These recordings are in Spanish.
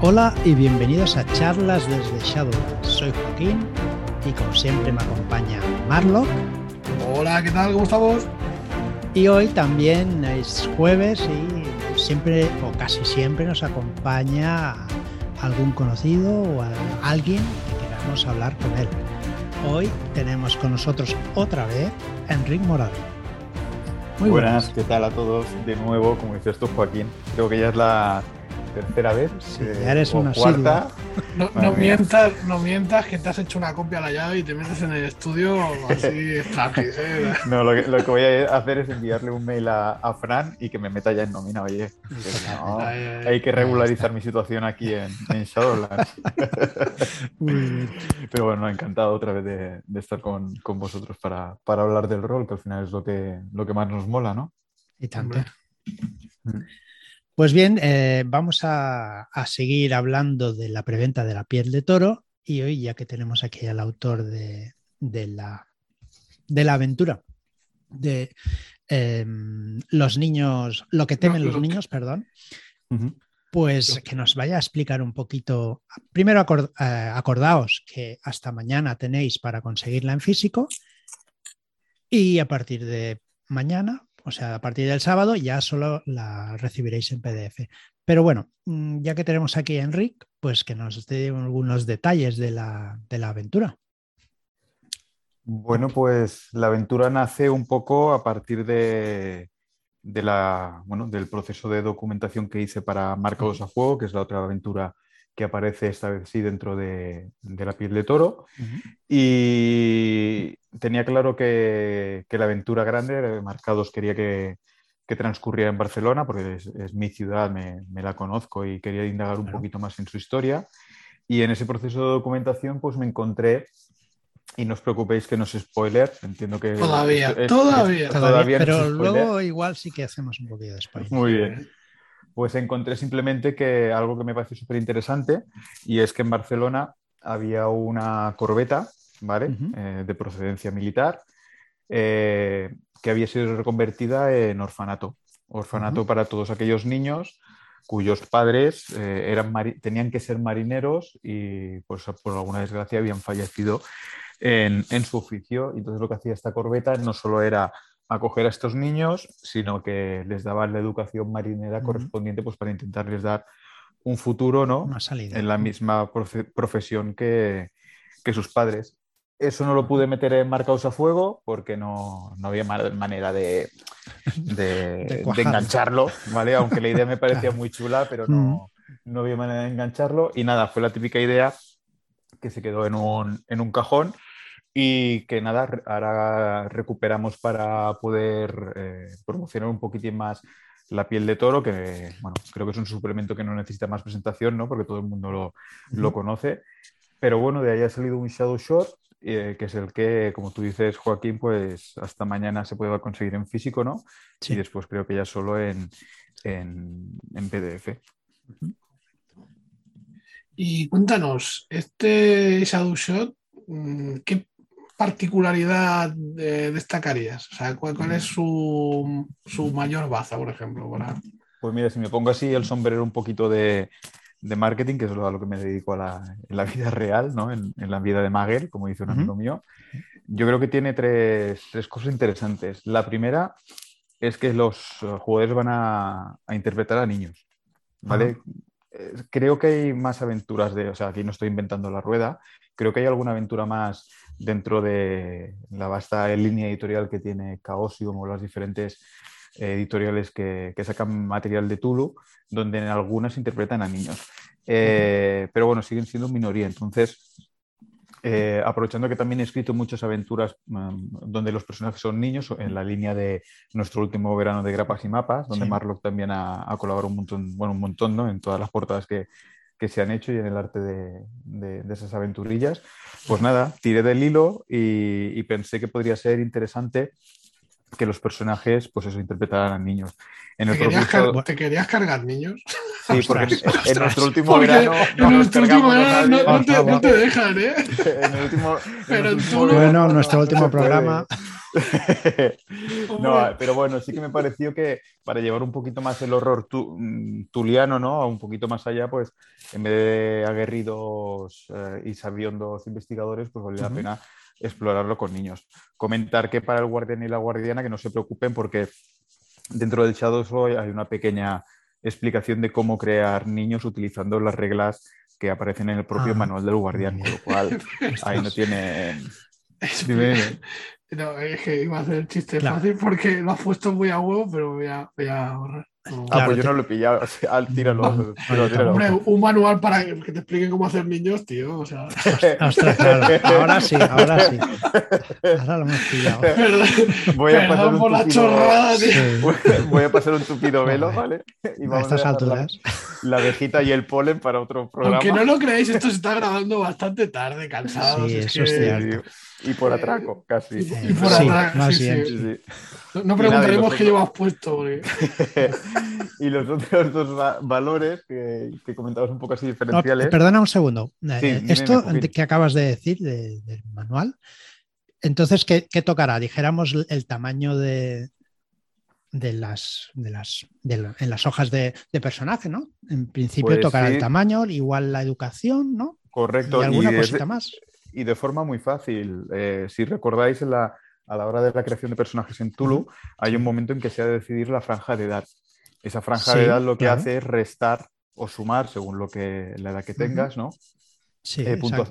Hola y bienvenidos a charlas desde Shadowlands. Soy Joaquín y como siempre me acompaña Marlock. Hola, ¿qué tal? ¿Cómo estamos? Y hoy también es jueves y siempre o casi siempre nos acompaña algún conocido o alguien que queramos hablar con él. Hoy tenemos con nosotros otra vez a Enrique Morales. Muy buenas, ¿qué tal a todos? De nuevo, como dices tú, Joaquín, creo que ya es la tercera vez. Sí, ya eres una cuarta. No, no mientas, no mientas que te has hecho una copia a la llave y te metes en el estudio así. ¿eh? No, lo que, lo que, voy a hacer es enviarle un mail a, a Fran y que me meta ya en nómina. Oye, no, hay que regularizar mi situación aquí en, en Shadowlands. Pero bueno, encantado otra vez de, de estar con, con, vosotros para, para hablar del rol, que al final es lo que, lo que más nos mola, ¿no? Y tanto. Mm. Pues bien, eh, vamos a, a, seguir hablando de la preventa de la piel de toro y hoy ya que tenemos aquí al autor de, de, la, de la, aventura de eh, los niños, lo que temen no, los niños, perdón, uh -huh. pues que nos vaya a explicar un poquito. Primero acord, eh, acordaos que hasta mañana tenéis para conseguirla en físico y a partir de mañana o sea, a partir del sábado ya solo la recibiréis en PDF. Pero bueno, mm, ya que tenemos aquí a Enric, pues que nos dé algunos detalles de la, de la aventura. Bueno, pues la aventura nace un poco a partir de, de la, bueno, del proceso de documentación que hice para Marcados a Fuego, que es la otra aventura que aparece esta vez sí dentro de, de la piel de toro. Uh -huh. Y tenía claro que, que, la aventura grande, Marcados, quería que, que transcurriera en Barcelona, porque es, es mi ciudad, me, me, la conozco y quería indagar un claro. poquito más en su historia. Y en ese proceso de documentación, pues me encontré y no os preocupéis que no es spoiler, entiendo que... Todavía, es, todavía. Es, todavía. Pero no luego igual sí que hacemos un poquito de spoiler. Muy bien pues encontré simplemente que algo que me pareció súper interesante y es que en Barcelona había una corbeta, ¿vale? Uh -huh. eh, de procedencia militar eh, que había sido reconvertida en orfanato. Orfanato uh -huh. para todos aquellos niños cuyos padres eh, eran tenían que ser marineros y pues, por alguna desgracia habían fallecido en, en su oficio. Entonces lo que hacía esta corbeta no solo era acoger a estos niños, sino que les daban la educación marinera correspondiente pues, para intentarles dar un futuro ¿no? Una salida. en la misma profe profesión que, que, sus padres. Eso no lo pude meter en marcados a fuego porque no, no había manera de, de, de, de, engancharlo, ¿vale? aunque la idea me parecía muy chula, pero no, no había manera de engancharlo. Y nada, fue la típica idea que se quedó en un, en un cajón y que nada, ahora recuperamos para poder eh, promocionar un poquitín más la piel de toro, que bueno, creo que es un suplemento que no necesita más presentación, ¿no? porque todo el mundo lo, lo conoce. Pero bueno, de ahí ha salido un Shadow Shot, eh, que es el que, como tú dices, Joaquín, pues hasta mañana se puede conseguir en físico, ¿no? Sí. Y después creo que ya solo en, en, en PDF. Y cuéntanos, este Shadow Shot, mm, ¿qué particularidad eh, destacarías? O sea, ¿cuál, cuál es su, su, mayor baza, por ejemplo? Para... Pues mira, si me pongo así el sombrero un poquito de, de marketing, que es a lo que me dedico a la, en la vida real, ¿no? en, en, la vida de Magel, como dice un amigo uh -huh. mío, yo creo que tiene tres, tres, cosas interesantes. La primera es que los jugadores van a, a interpretar a niños, ¿vale? Uh -huh. Creo que hay más aventuras de, o sea, aquí no estoy inventando la rueda, creo que hay alguna aventura más dentro de la vasta línea editorial que tiene Chaosium o las diferentes editoriales que, que, sacan material de Tulu, donde en algunas interpretan a niños. Eh, pero bueno, siguen siendo minoría. Entonces, eh, aprovechando que también he escrito muchas aventuras um, donde los personajes son niños, en la línea de nuestro último verano de grapas y mapas, donde sí. Marlock también ha, ha, colaborado un montón, bueno, un montón ¿no? en todas las portadas que, que se han hecho y en el arte de, de, esas aventurillas. Pues nada, tiré del hilo y, pensé que podría ser interesante que los personajes, pues eso, interpretaran a niños. En el ¿Te, querías. ¿Te, querías cargar niños? Sí, porque en, Ostras, en nuestro último Porque verano. en nos nuestro último verano no, no te, no te dejan, ¿eh? En el último, en Pero en verano Bueno, no nuestro último programa. no, pero bueno, sí que me pareció que para llevar un poquito más el horror tu- mm, tuliano, ¿no? A un poquito más allá, pues en vez de aguerridos eh, y sabiondos investigadores, pues valía la Ujú. pena explorarlo con niños. Comentar que para el guardián y la guardiana que no se preocupen porque dentro del Shadows Roy hay una pequeña explicación de cómo crear niños utilizando las reglas que aparecen en el propio Ah, manual del guardián, con lo cual ahí no tiene... Dime, dime. No, es que iba a hacer el chiste Claro. fácil porque lo has puesto muy a huevo, pero voy a, voy a ahorrar. Ah, Claro, pues yo te- no lo he pillado. Tíralo. Tíralo, tíralo. Hombre, un manual para que te expliquen cómo hacer niños, tío. O sea, Ostras, claro. Ahora sí, ahora sí. Ahora lo hemos pillado. perdón, Voy a pasar un por la tupido- chorrada, tío. Sí, Voy a pasar un tupido velo. ¿vale? Y a vamos estas dejar alturas. La, la abejita y el polen para otro programa. Aunque no lo creáis, esto se está grabando bastante tarde, cansados. Sí, es eso es que- cierto. Y por atraco, casi. Y- Eh, por sí, atrás, más sí, bien. sí. Sí, sí. No, no preguntaremos qué otros- llevas puesto. porque- y los otros dos va- valores que, que comentabas un poco así No, diferenciales. perdona un segundo. Eh, dime, Esto que acabas de decir de- del manual, entonces, ¿qué, qué tocará? Dijéramos el tamaño de, de las, de las de la- en las hojas de, de personaje, ¿no? En principio Pues tocará el tamaño, igual la educación, ¿no? Correcto. Y alguna y cosita más. Y de forma muy fácil. Eh, si recordáis, en la- a la hora de la creación de personajes en Tulu, hay un momento en que se ha de decidir la franja de edad. Esa franja Sí, de edad lo que claro. hace es restar o sumar, según lo que, la edad que tengas, ¿no? Sí, eh, puntos.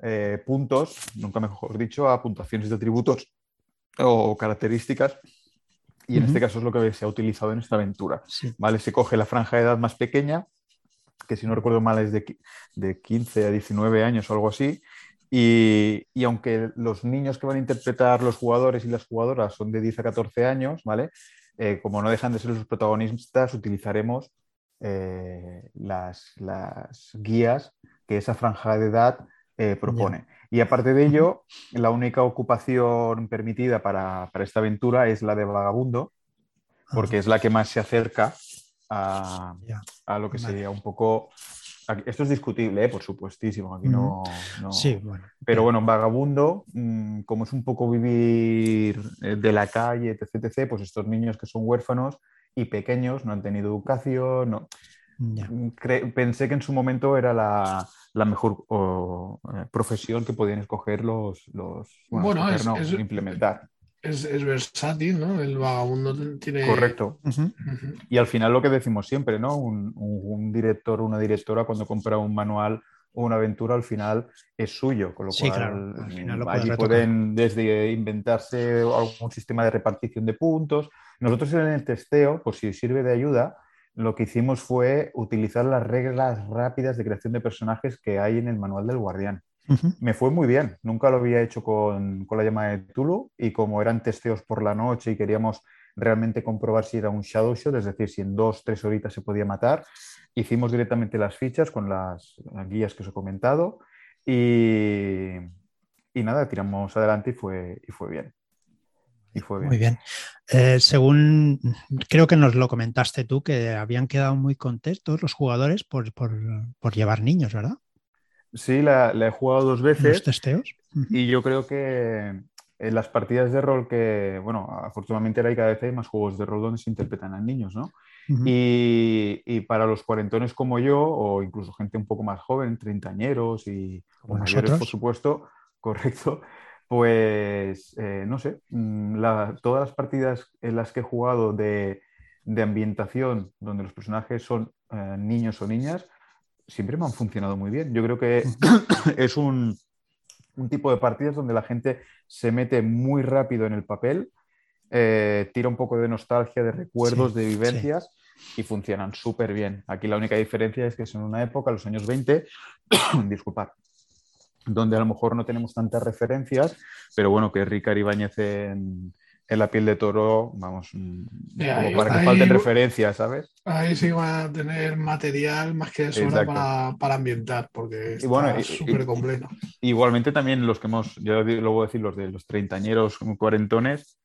Eh, puntos, nunca mejor dicho, a puntuaciones de atributos o características. Y en Ujú. este caso es lo que se ha utilizado en esta aventura. Sí. ¿vale? Se coge la franja de edad más pequeña, que si no recuerdo mal es de, de 15 a 19 años o algo así. Y, y aunque los niños que van a interpretar los jugadores y las jugadoras son de 10 a 14 años, ¿vale? Eh, como no dejan de ser los protagonistas, utilizaremos eh, las, las guías que esa franja de edad eh, propone. Y aparte de ello, la única ocupación permitida para, para esta aventura es la de vagabundo, porque es la que más se acerca a, a lo que sería un poco... aquí- Esto es discutible, ¿eh? por supuestísimo. Aquí no, no- Sí, bueno. Pero bueno, vagabundo, mm, como es un poco vivir eh, de la calle, etc, etc, pues estos niños que son huérfanos y pequeños, no han tenido educación, no. Mm, pensé que en su momento era la, la mejor o, eh, profesión que podían escoger los... los Bueno, escoger, es- no, es- implementar. Es, es versátil, ¿no? El vagabundo tiene. Correcto. Y al final lo que decimos siempre, ¿no? Un, un- un director o una directora cuando compra un manual o una aventura al final es suyo, con lo Sí, cual claro, al final lo puede allí pueden desde inventarse algún sistema de repartición de puntos. Nosotros en el testeo, por si os sirve de ayuda, lo que hicimos fue utilizar las reglas rápidas de creación de personajes que hay en el manual del guardián. Me fue muy bien, nunca lo había hecho con, con la llama de Tulu y como eran testeos por la noche y queríamos realmente comprobar si era un shadow shot, es decir, si en dos, tres horitas se podía matar, hicimos directamente las fichas con las guías que os he comentado y, y nada, tiramos adelante y fue, y fue bien. Y fue bien. Muy bien. Eh, según creo que nos lo comentaste tú, que habían quedado muy contentos los jugadores por, por, por llevar niños, ¿verdad? Sí, la, la he jugado dos En los veces testeos. Y yo creo que en las partidas de rol que, bueno, afortunadamente ahora hay cada vez hay más juegos de rol donde se interpretan a niños, ¿no? Y, y para los cuarentones como yo, o incluso gente un poco más joven, treintañeros y mayores, por supuesto, correcto, pues eh, no sé, mm, la- todas las partidas en las que he jugado de, de ambientación donde los personajes son eh, niños o niñas, siempre me han funcionado muy bien. Yo creo que es un, un tipo de partidas donde la gente se mete muy rápido en el papel, eh, tira un poco de nostalgia, de recuerdos, Sí, de sí. vivencias y funcionan súper bien. Aquí la única diferencia es que es en una época, los años 20, disculpad, donde a lo mejor no tenemos tantas referencias, pero bueno, que Ricard Ibáñez en, en La piel de toro, vamos, mm, como para que ahí- falten referencias, ¿sabes? Ahí sí van a tener material más que Exacto. para, para ambientar, porque está bueno, y- súper completo. Igualmente también los que hemos, yo lo voy a decir, los de los treintañeros cuarentones,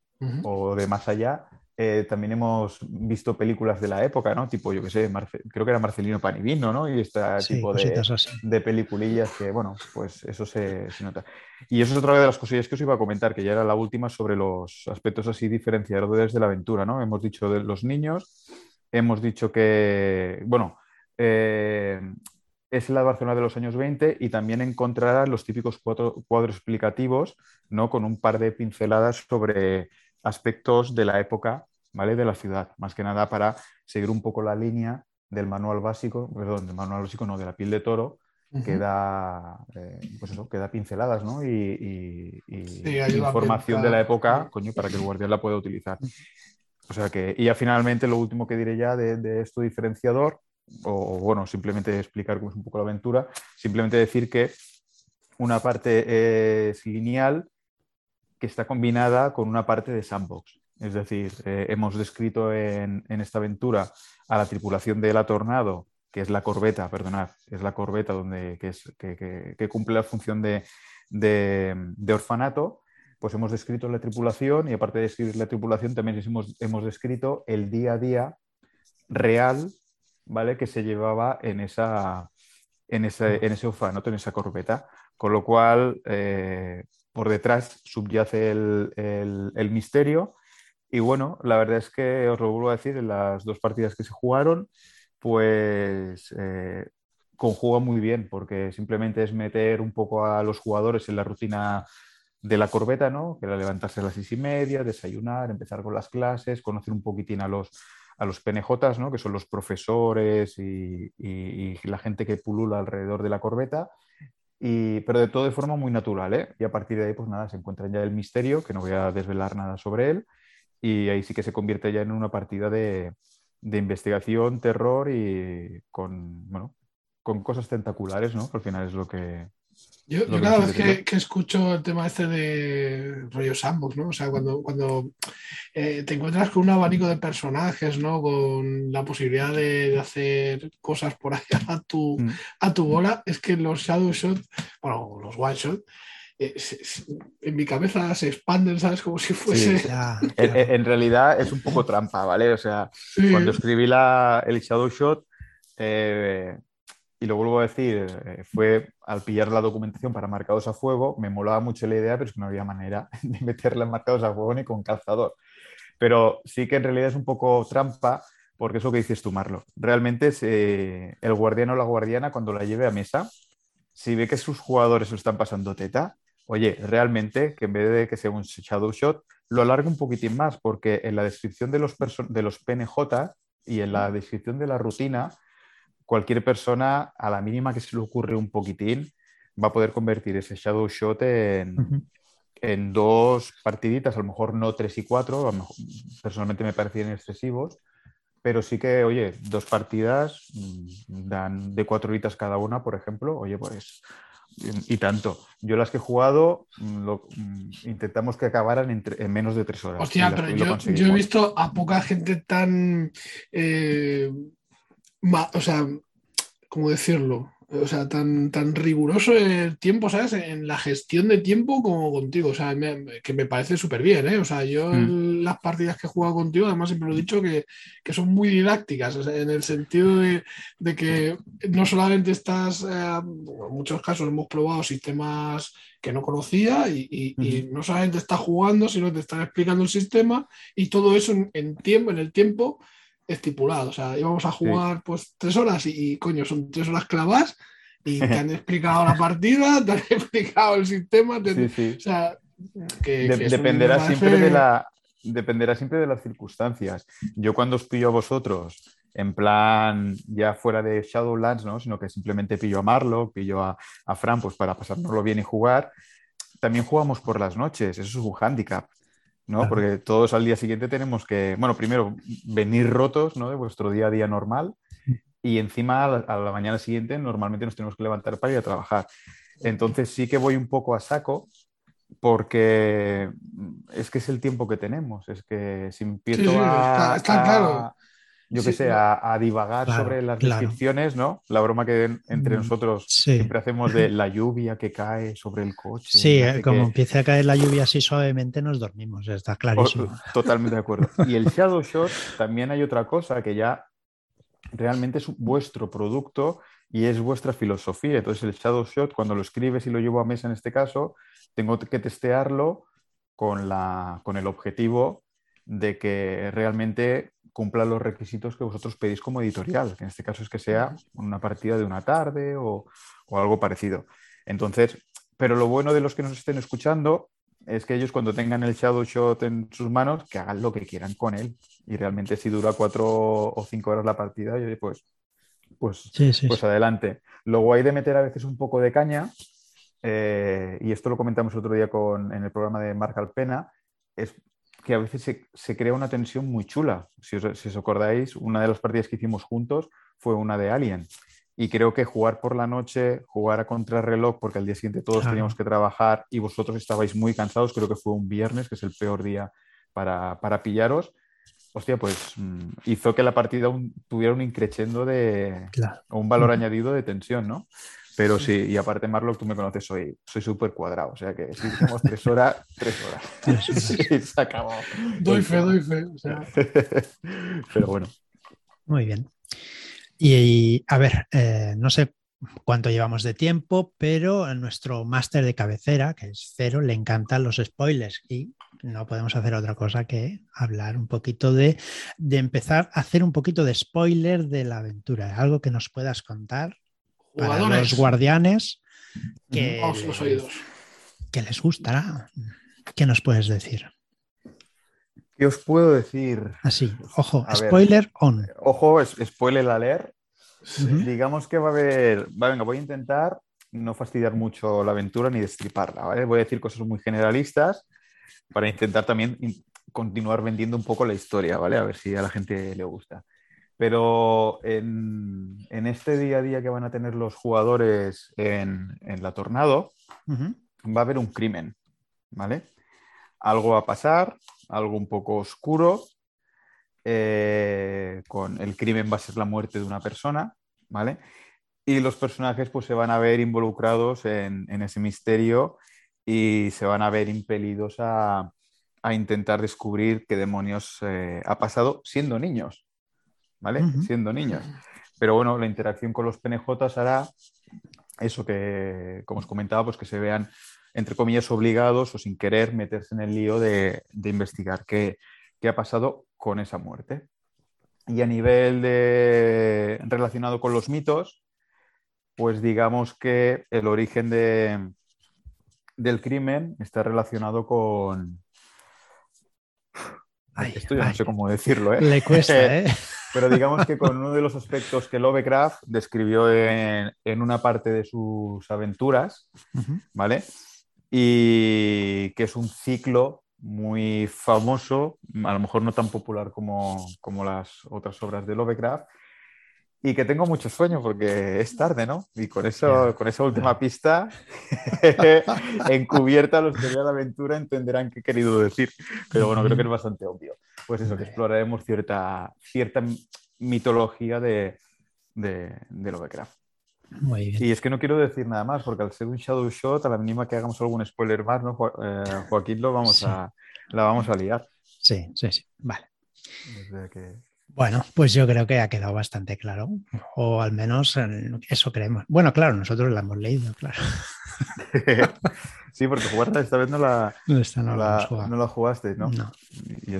o de más allá, eh, también hemos visto películas de la época, ¿no? Tipo, yo qué sé, creo que era Marcelino Panivino, ¿no? Y este tipo de, de, peliculillas que, bueno, pues eso se, nota. Y eso es otra de las cosillas que os iba a comentar, que ya era la última sobre los aspectos así diferenciadores de la aventura, ¿no? Hemos dicho de los niños, hemos dicho que, bueno, eh, es la Barcelona de los años 20 y también encontrarás los típicos cuadros explicativos, ¿no? Con un par de pinceladas sobre aspectos de la época, ¿vale? De la ciudad, más que nada para seguir un poco la línea del manual básico, perdón, del manual básico, no, de la piel de toro, que da, eh, pues eso, que da pinceladas, ¿no? Y, información de la época, coño, para que el guardián la pueda utilizar. O sea que, y ya finalmente lo último que diré ya de, de esto diferenciador, o, bueno, simplemente explicar cómo es un poco la aventura, simplemente decir que una parte es lineal que está combinada con una parte de sandbox. Es decir, eh, hemos descrito en, esta aventura a la tripulación de la Tornado, que es la corbeta, perdonad, es la corbeta donde, que, cumple la función de, de, orfanato, pues hemos descrito la tripulación y aparte de describir la tripulación también hemos, hemos descrito el día a día real ¿vale? que se llevaba en, esa, en, ese, en ese orfanato, en esa corbeta. Con lo cual, eh, por detrás subyace el, misterio. Y bueno, la verdad es que os lo vuelvo a decir, en las dos partidas que se jugaron, pues eh, conjuga muy bien, porque simplemente es meter un poco a los jugadores en la rutina de la corbeta, ¿no? Que era levantarse a las seis y media, desayunar, empezar con las clases, conocer un poquitín a los, a los PNJs, ¿no? que son los profesores y, la gente que pulula alrededor de la corbeta, pero de todo de forma muy natural, ¿eh? Y a partir de ahí, pues nada, se encuentra ya el misterio, que no voy a desvelar nada sobre él, y ahí sí que se convierte ya en una partida de, investigación, terror y con, bueno, con cosas tentaculares, ¿no? al final es lo que, yo, cada vez que, escucho el tema este de rollo sandbox, ¿no? O sea, cuando, cuando eh, te encuentras con un abanico de personajes, ¿no? Con la posibilidad de, hacer cosas por ahí a tu, mm. a tu bola, es que los shadow shot, bueno, los one shot, eh, en mi cabeza se expanden, ¿sabes? Como si fuese... En, realidad es un poco trampa, ¿vale? O sea, cuando escribí la, el shadow shot... Eh, y lo vuelvo a decir, eh, fue al pillar la documentación para marcados a fuego, me molaba mucho la idea, pero es que no había manera de meterla en marcados a fuego ni con calzador. Pero sí que en realidad es un poco trampa, porque es lo que dices tú, Marlo. Realmente es, eh, el guardián o la guardiana, cuando la lleve a mesa, si ve que sus jugadores lo están pasando teta, oye, realmente que en vez de que sea un shadow shot, lo alargue un poquitín más, porque en la descripción de los, de los PNJ y en la descripción de la rutina, cualquier persona, a la mínima que se le ocurre un poquitín, va a poder convertir ese shadow shot en, en dos partiditas, a lo mejor no tres y cuatro, personalmente me parecían excesivos, pero sí que, oye, dos partidas mm, dan de cuatro horitas cada una, por ejemplo, oye, pues y tanto. Yo las que he jugado mm, mm, intentamos que acabaran en, menos de tres horas. Hostia, pero yo, yo, he visto a poca gente tan eh, o sea, ¿cómo decirlo? O sea, tan, tan riguroso el tiempo, ¿sabes? En la gestión de tiempo como contigo. O sea, que me parece súper bien, ¿eh? O sea, yo hmm. las partidas que he jugado contigo, además siempre lo he dicho, que, son muy didácticas, en el sentido de, que no solamente estás, eh, en muchos casos hemos probado sistemas que no conocía y, no solamente estás jugando, sino que te están explicando el sistema y todo eso en tiempo, en el tiempo estipulado. O sea, íbamos a jugar pues tres horas y, coño, son tres horas clavas y te han explicado la partida, te han explicado el sistema. O sea, que, dependerá siempre de la dependerá siempre de las circunstancias. Yo cuando os pillo a vosotros, en plan ya fuera de Shadowlands, ¿no? sino que simplemente pillo a Marlo, pillo a, a Fran pues para pasárnoslo bien y jugar, también jugamos por las noches, eso es un hándicap. ¿No? Porque todos al día siguiente tenemos que, bueno, primero venir rotos, ¿no? De vuestro día a día normal y encima a la, mañana siguiente normalmente nos tenemos que levantar para ir a trabajar. Entonces sí que voy un poco a saco porque es que es el tiempo que tenemos. Es que si empiezo a, yo qué sé, a, divagar sobre las descripciones, ¿no? La broma que entre mm, nosotros siempre hacemos de la lluvia que cae sobre el coche. Sí, eh, como empiece a caer la lluvia así suavemente nos dormimos, está clarísimo. totalmente de acuerdo. Y el Shadow Shot también hay otra cosa que ya realmente es vuestro producto y es vuestra filosofía. Entonces el Shadow Shot, cuando lo escribes y lo llevo a mesa en este caso, tengo que testearlo con, la, con el objetivo de que realmente cumpla los requisitos que vosotros pedís como editorial, que en este caso es que sea una partida de una tarde o, algo parecido. Entonces, pero lo bueno de los que nos estén escuchando es que ellos cuando tengan el Shadow Shot en sus manos, que hagan lo que quieran con él. Y realmente si dura cuatro o cinco horas la partida, yo pues, pues, pues adelante. Lo guay de meter a veces un poco de caña, eh, y esto lo comentamos otro día con, en el programa de Marc Alpena, es que a veces se, crea una tensión muy chula. Si os, acordáis, una de las partidas que hicimos juntos fue una de Alien. Y creo que jugar por la noche, jugar a contrarreloj, porque al día siguiente todos teníamos que trabajar y vosotros estabais muy cansados, creo que fue un viernes, que es el peor día para, pillaros. Hostia, pues mm, hizo que la partida tuviera un increchendo de un valor añadido de tensión, ¿no? Pero sí, y aparte, Marlock, tú me conoces, soy súper cuadrado. O sea que si tres horas, tres horas. sí, se acabó. Doy fe, doy fe. Pero bueno. Muy bien. Y, a ver, eh, no sé cuánto llevamos de tiempo, pero a nuestro máster de cabecera, que es Cero, le encantan los spoilers y no podemos hacer otra cosa que hablar un poquito de, de empezar a hacer un poquito de spoiler de la aventura, algo que nos puedas contar para los guardianes que, que les gustará. ¿Qué nos puedes decir? ¿Qué os puedo decir? Así, ojo, spoiler on. Ojo, spoiler a leer. Digamos que va a haber. venga, voy a intentar no fastidiar mucho la aventura ni destriparla, ¿vale? Voy a decir cosas muy generalistas para intentar también continuar vendiendo un poco la historia, ¿vale? A ver si a la gente le gusta. Pero en, este día a día que van a tener los jugadores en, la Tornado, va a haber un crimen, ¿vale? Algo va a pasar, algo un poco oscuro. Eh, con el crimen va a ser la muerte de una persona, ¿vale? Y los personajes pues se van a ver involucrados en, ese misterio y se van a ver impelidos a, intentar descubrir qué demonios eh, ha pasado siendo niños. ¿Vale? Siendo niños. Pero bueno, la interacción con los PNJs hará eso que, como os comentaba, pues que se vean, entre comillas, obligados o sin querer meterse en el lío de, investigar qué, ha pasado con esa muerte. Y a nivel de, relacionado con los mitos, pues digamos que el origen de, del crimen está relacionado con... Esto ya no sé cómo decirlo, ¿eh? Le cuesta, ¿eh? Pero digamos que con uno de los aspectos que Lovecraft describió en, una parte de sus aventuras, ¿vale? Y que es un ciclo muy famoso, a lo mejor no tan popular como, como las otras obras de Lovecraft, y que tengo mucho sueño porque es tarde, ¿no? Y con, eso, con esa última pista encubierta, los que vean la aventura entenderán qué he querido decir. Pero bueno, creo que es bastante obvio. Pues eso, que exploraremos cierta, cierta mitología de, de, de Lovecraft. Muy bien. Y es que no quiero decir nada más, porque al ser un shadow shot, a la mínima que hagamos algún spoiler más, ¿no? Eh, Joaquín lo vamos a, la vamos a liar. Sí, sí, sí. Vale. que... Bueno, pues yo creo que ha quedado bastante claro, o al menos eso creemos. Bueno, claro, nosotros la hemos leído, claro. sí, porque jugar esta vez no la, no, la, jugaste, ¿no? No. Y,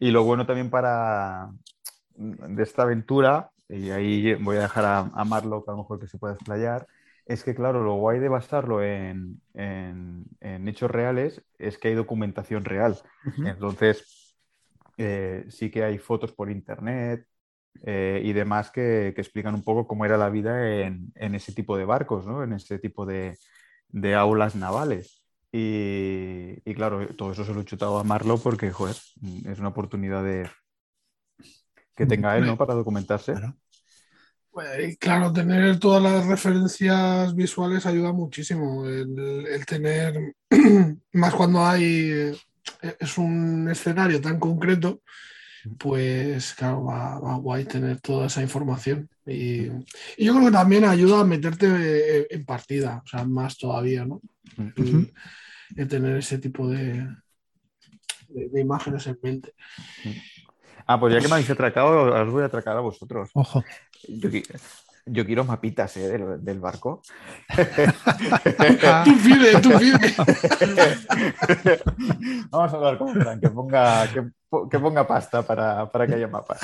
y, lo bueno también para de esta aventura, y ahí voy a dejar a, a Marlo que a lo mejor que se pueda explayar, es que, claro, lo guay de basarlo en, en, hechos reales es que hay documentación real. Entonces, eh, sí que hay fotos por internet eh, y demás que, explican un poco cómo era la vida en, ese tipo de barcos, ¿no? en ese tipo de, aulas navales. Y, claro, todo eso se lo he chutado a Marlo porque, joder, es una oportunidad de que tenga él, ¿no? Para documentarse. Claro. Pues, claro, tener todas las referencias visuales ayuda muchísimo. el tener, más cuando hay es un escenario tan concreto pues claro, va, va guay tener toda esa información. Y, yo creo que también ayuda a meterte eh, en partida, o sea, más todavía, ¿no? el, tener ese tipo de, de, imágenes en mente. Ah, pues ya que me habéis atracado, os voy a atracar a vosotros. Ojo. Yo, quiero mapitas ¿eh? del, barco. tú pide, tú pide. Vamos a hablar con Frank, que ponga, que, ponga pasta para, para, que haya mapas.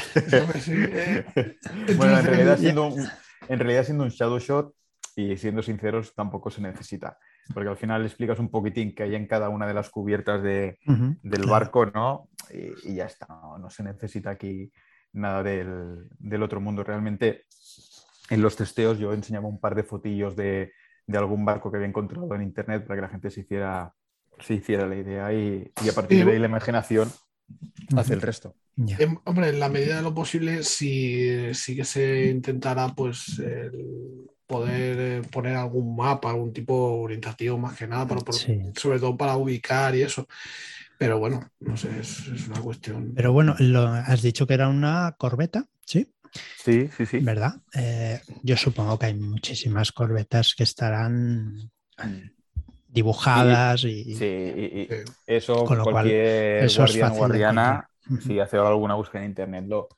bueno, en realidad, siendo un, en realidad siendo un shadow shot y siendo sinceros, tampoco se necesita porque al final explicas un poquitín que hay en cada una de las cubiertas del barco, ¿no? Y, ya está, no, se necesita aquí nada del, otro mundo. Realmente en los testeos yo enseñaba un par de fotillos de, algún barco que había encontrado en internet para que la gente se hiciera, se hiciera la idea y, a partir de ahí la imaginación hace el resto. Em, hombre, en la medida de lo posible, si sí que se intentará, pues, el poder eh, poner algún mapa, algún tipo orientativo más que nada, sobre todo para ubicar y eso. Pero bueno, no sé, es, una cuestión. Pero bueno, lo, has dicho que era una corbeta, ¿sí? Sí, sí, sí. ¿Verdad? Eh, yo supongo que hay muchísimas corbetas que estarán dibujadas y, sí, y, eso con cualquier guardián guardiana, si hace alguna búsqueda en internet lo,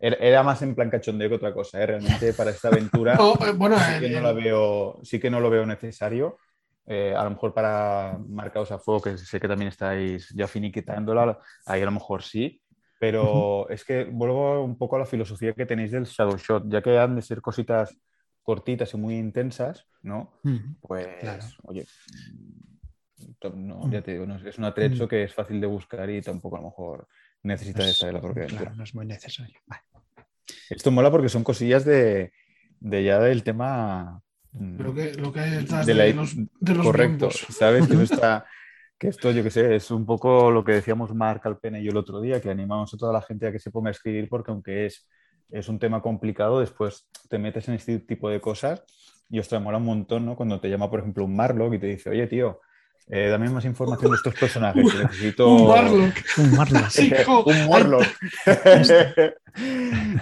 era, más en plan cachondeo que otra cosa, ¿eh? realmente para esta aventura eh, bueno, sí, que no la veo, sí que no lo veo necesario. Eh, a lo mejor para marcados a fuego, que sé que también estáis ya finiquitándola, ahí a lo mejor sí, pero es que vuelvo un poco a la filosofía que tenéis del Shadow Shot, ya que han de ser cositas cortitas y muy intensas, ¿no? Pues, oye, no, ya te digo, es un atrecho que es fácil de buscar y tampoco a lo mejor necesita de estar en la propia Claro, no es muy necesario. Esto mola porque son cosillas de, ya del tema. Mm, lo que, lo que hay detrás de, los, de Correcto, ¿sabes? Que, está, que esto, yo que sé, es un poco lo que decíamos Marc Alpena y yo el otro día, que animamos a toda la gente a que se ponga a escribir porque aunque es, es un tema complicado, después te metes en este tipo de cosas y os mola un montón, ¿no? Cuando te llama, por ejemplo, un Marlock y te dice, oye, tío, eh, dame más información de estos personajes. necesito... Un Marlock. Un Marlock. un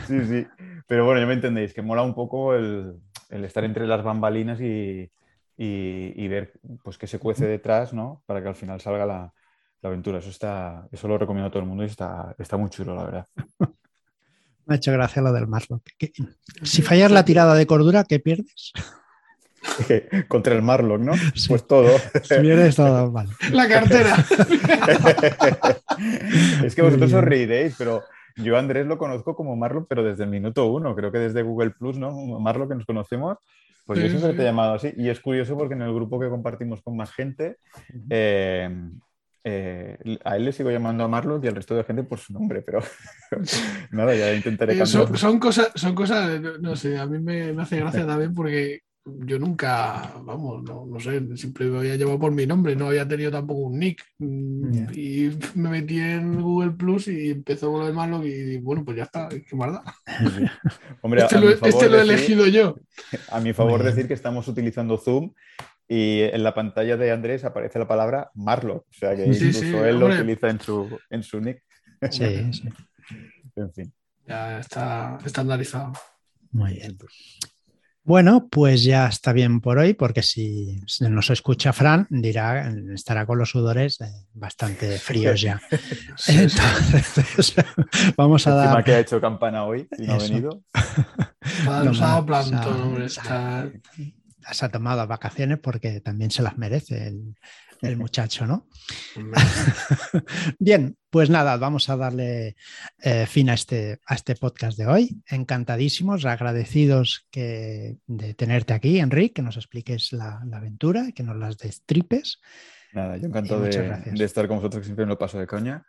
sí, sí. Pero bueno, ya me entendéis, que mola un poco el, estar entre las bambalinas y, ver pues, qué se cuece detrás, ¿no? Para que al final salga la, aventura. Eso, está, eso lo recomiendo a todo el mundo y está, está muy chulo, la verdad. Me ha hecho gracia lo del Marlock. Si fallas la tirada de cordura, ¿qué pierdes? Contra el Marlon, ¿no? Pues todo. todo La cartera. es que vosotros os reiréis, pero yo Andrés lo conozco como Marlon, pero desde el minuto uno, creo que desde Google Plus, ¿no? Marlon que nos conocemos, pues yo siempre te he llamado así. Y es curioso porque en el grupo que compartimos con más gente, eh, eh, a él le sigo llamando a Marlon y al resto de la gente por su nombre, pero nada, ya intentaré eh, cambiar. Son, cosas, son cosas, no, sé, a mí me, me hace gracia también porque yo nunca, vamos, no, no, sé, siempre me había llevado por mi nombre, no había tenido tampoco un nick. Mm, y me metí en Google Plus y empezó con lo demás y bueno, pues ya está, qué maldad. Hombre, este, lo, este lo, he elegido yo. A mi favor decir que estamos utilizando Zoom y en la pantalla de Andrés aparece la palabra Marlo, o sea que incluso él lo utiliza en su, en su nick. Sí, sí. en fin. Ya está estandarizado. Muy bien. Bueno, pues ya está bien por hoy, porque si nos escucha Fran, dirá, estará con los sudores eh, bastante fríos ya. Entonces, vamos a dar. que ha hecho campana hoy y no ha venido. Nos ha plantón, Se ha tomado vacaciones porque también se las merece el, el muchacho, ¿no? Bien, pues nada, vamos a darle eh, fin a este, a este podcast de hoy. Encantadísimos, agradecidos que, de tenerte aquí, Enrique, que nos expliques la, aventura, que nos las destripes. Nada, yo encantado de, estar con vosotros, que siempre me lo paso de coña.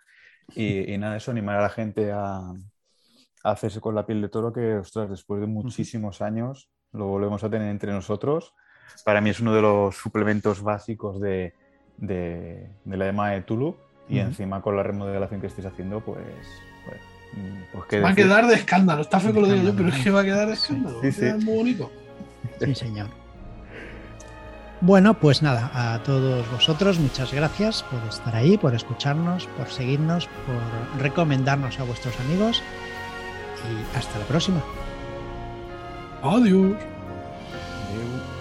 Y, nada, eso, animar a la gente a, a, hacerse con la piel de toro, que, ostras, después de muchísimos años lo volvemos a tener entre nosotros. Para mí es uno de los suplementos básicos de, de, la llama de Tulu y encima con la remodelación que estáis haciendo, pues... pues, mm, pues va a quedar de escándalo, está feo que lo diga yo, pero es que va a quedar de escándalo, sí, muy bonito. Sí, señor. Bueno, pues nada, a todos vosotros muchas gracias por estar ahí, por escucharnos, por seguirnos, por recomendarnos a vuestros amigos y hasta la próxima. Adiós. Adiós.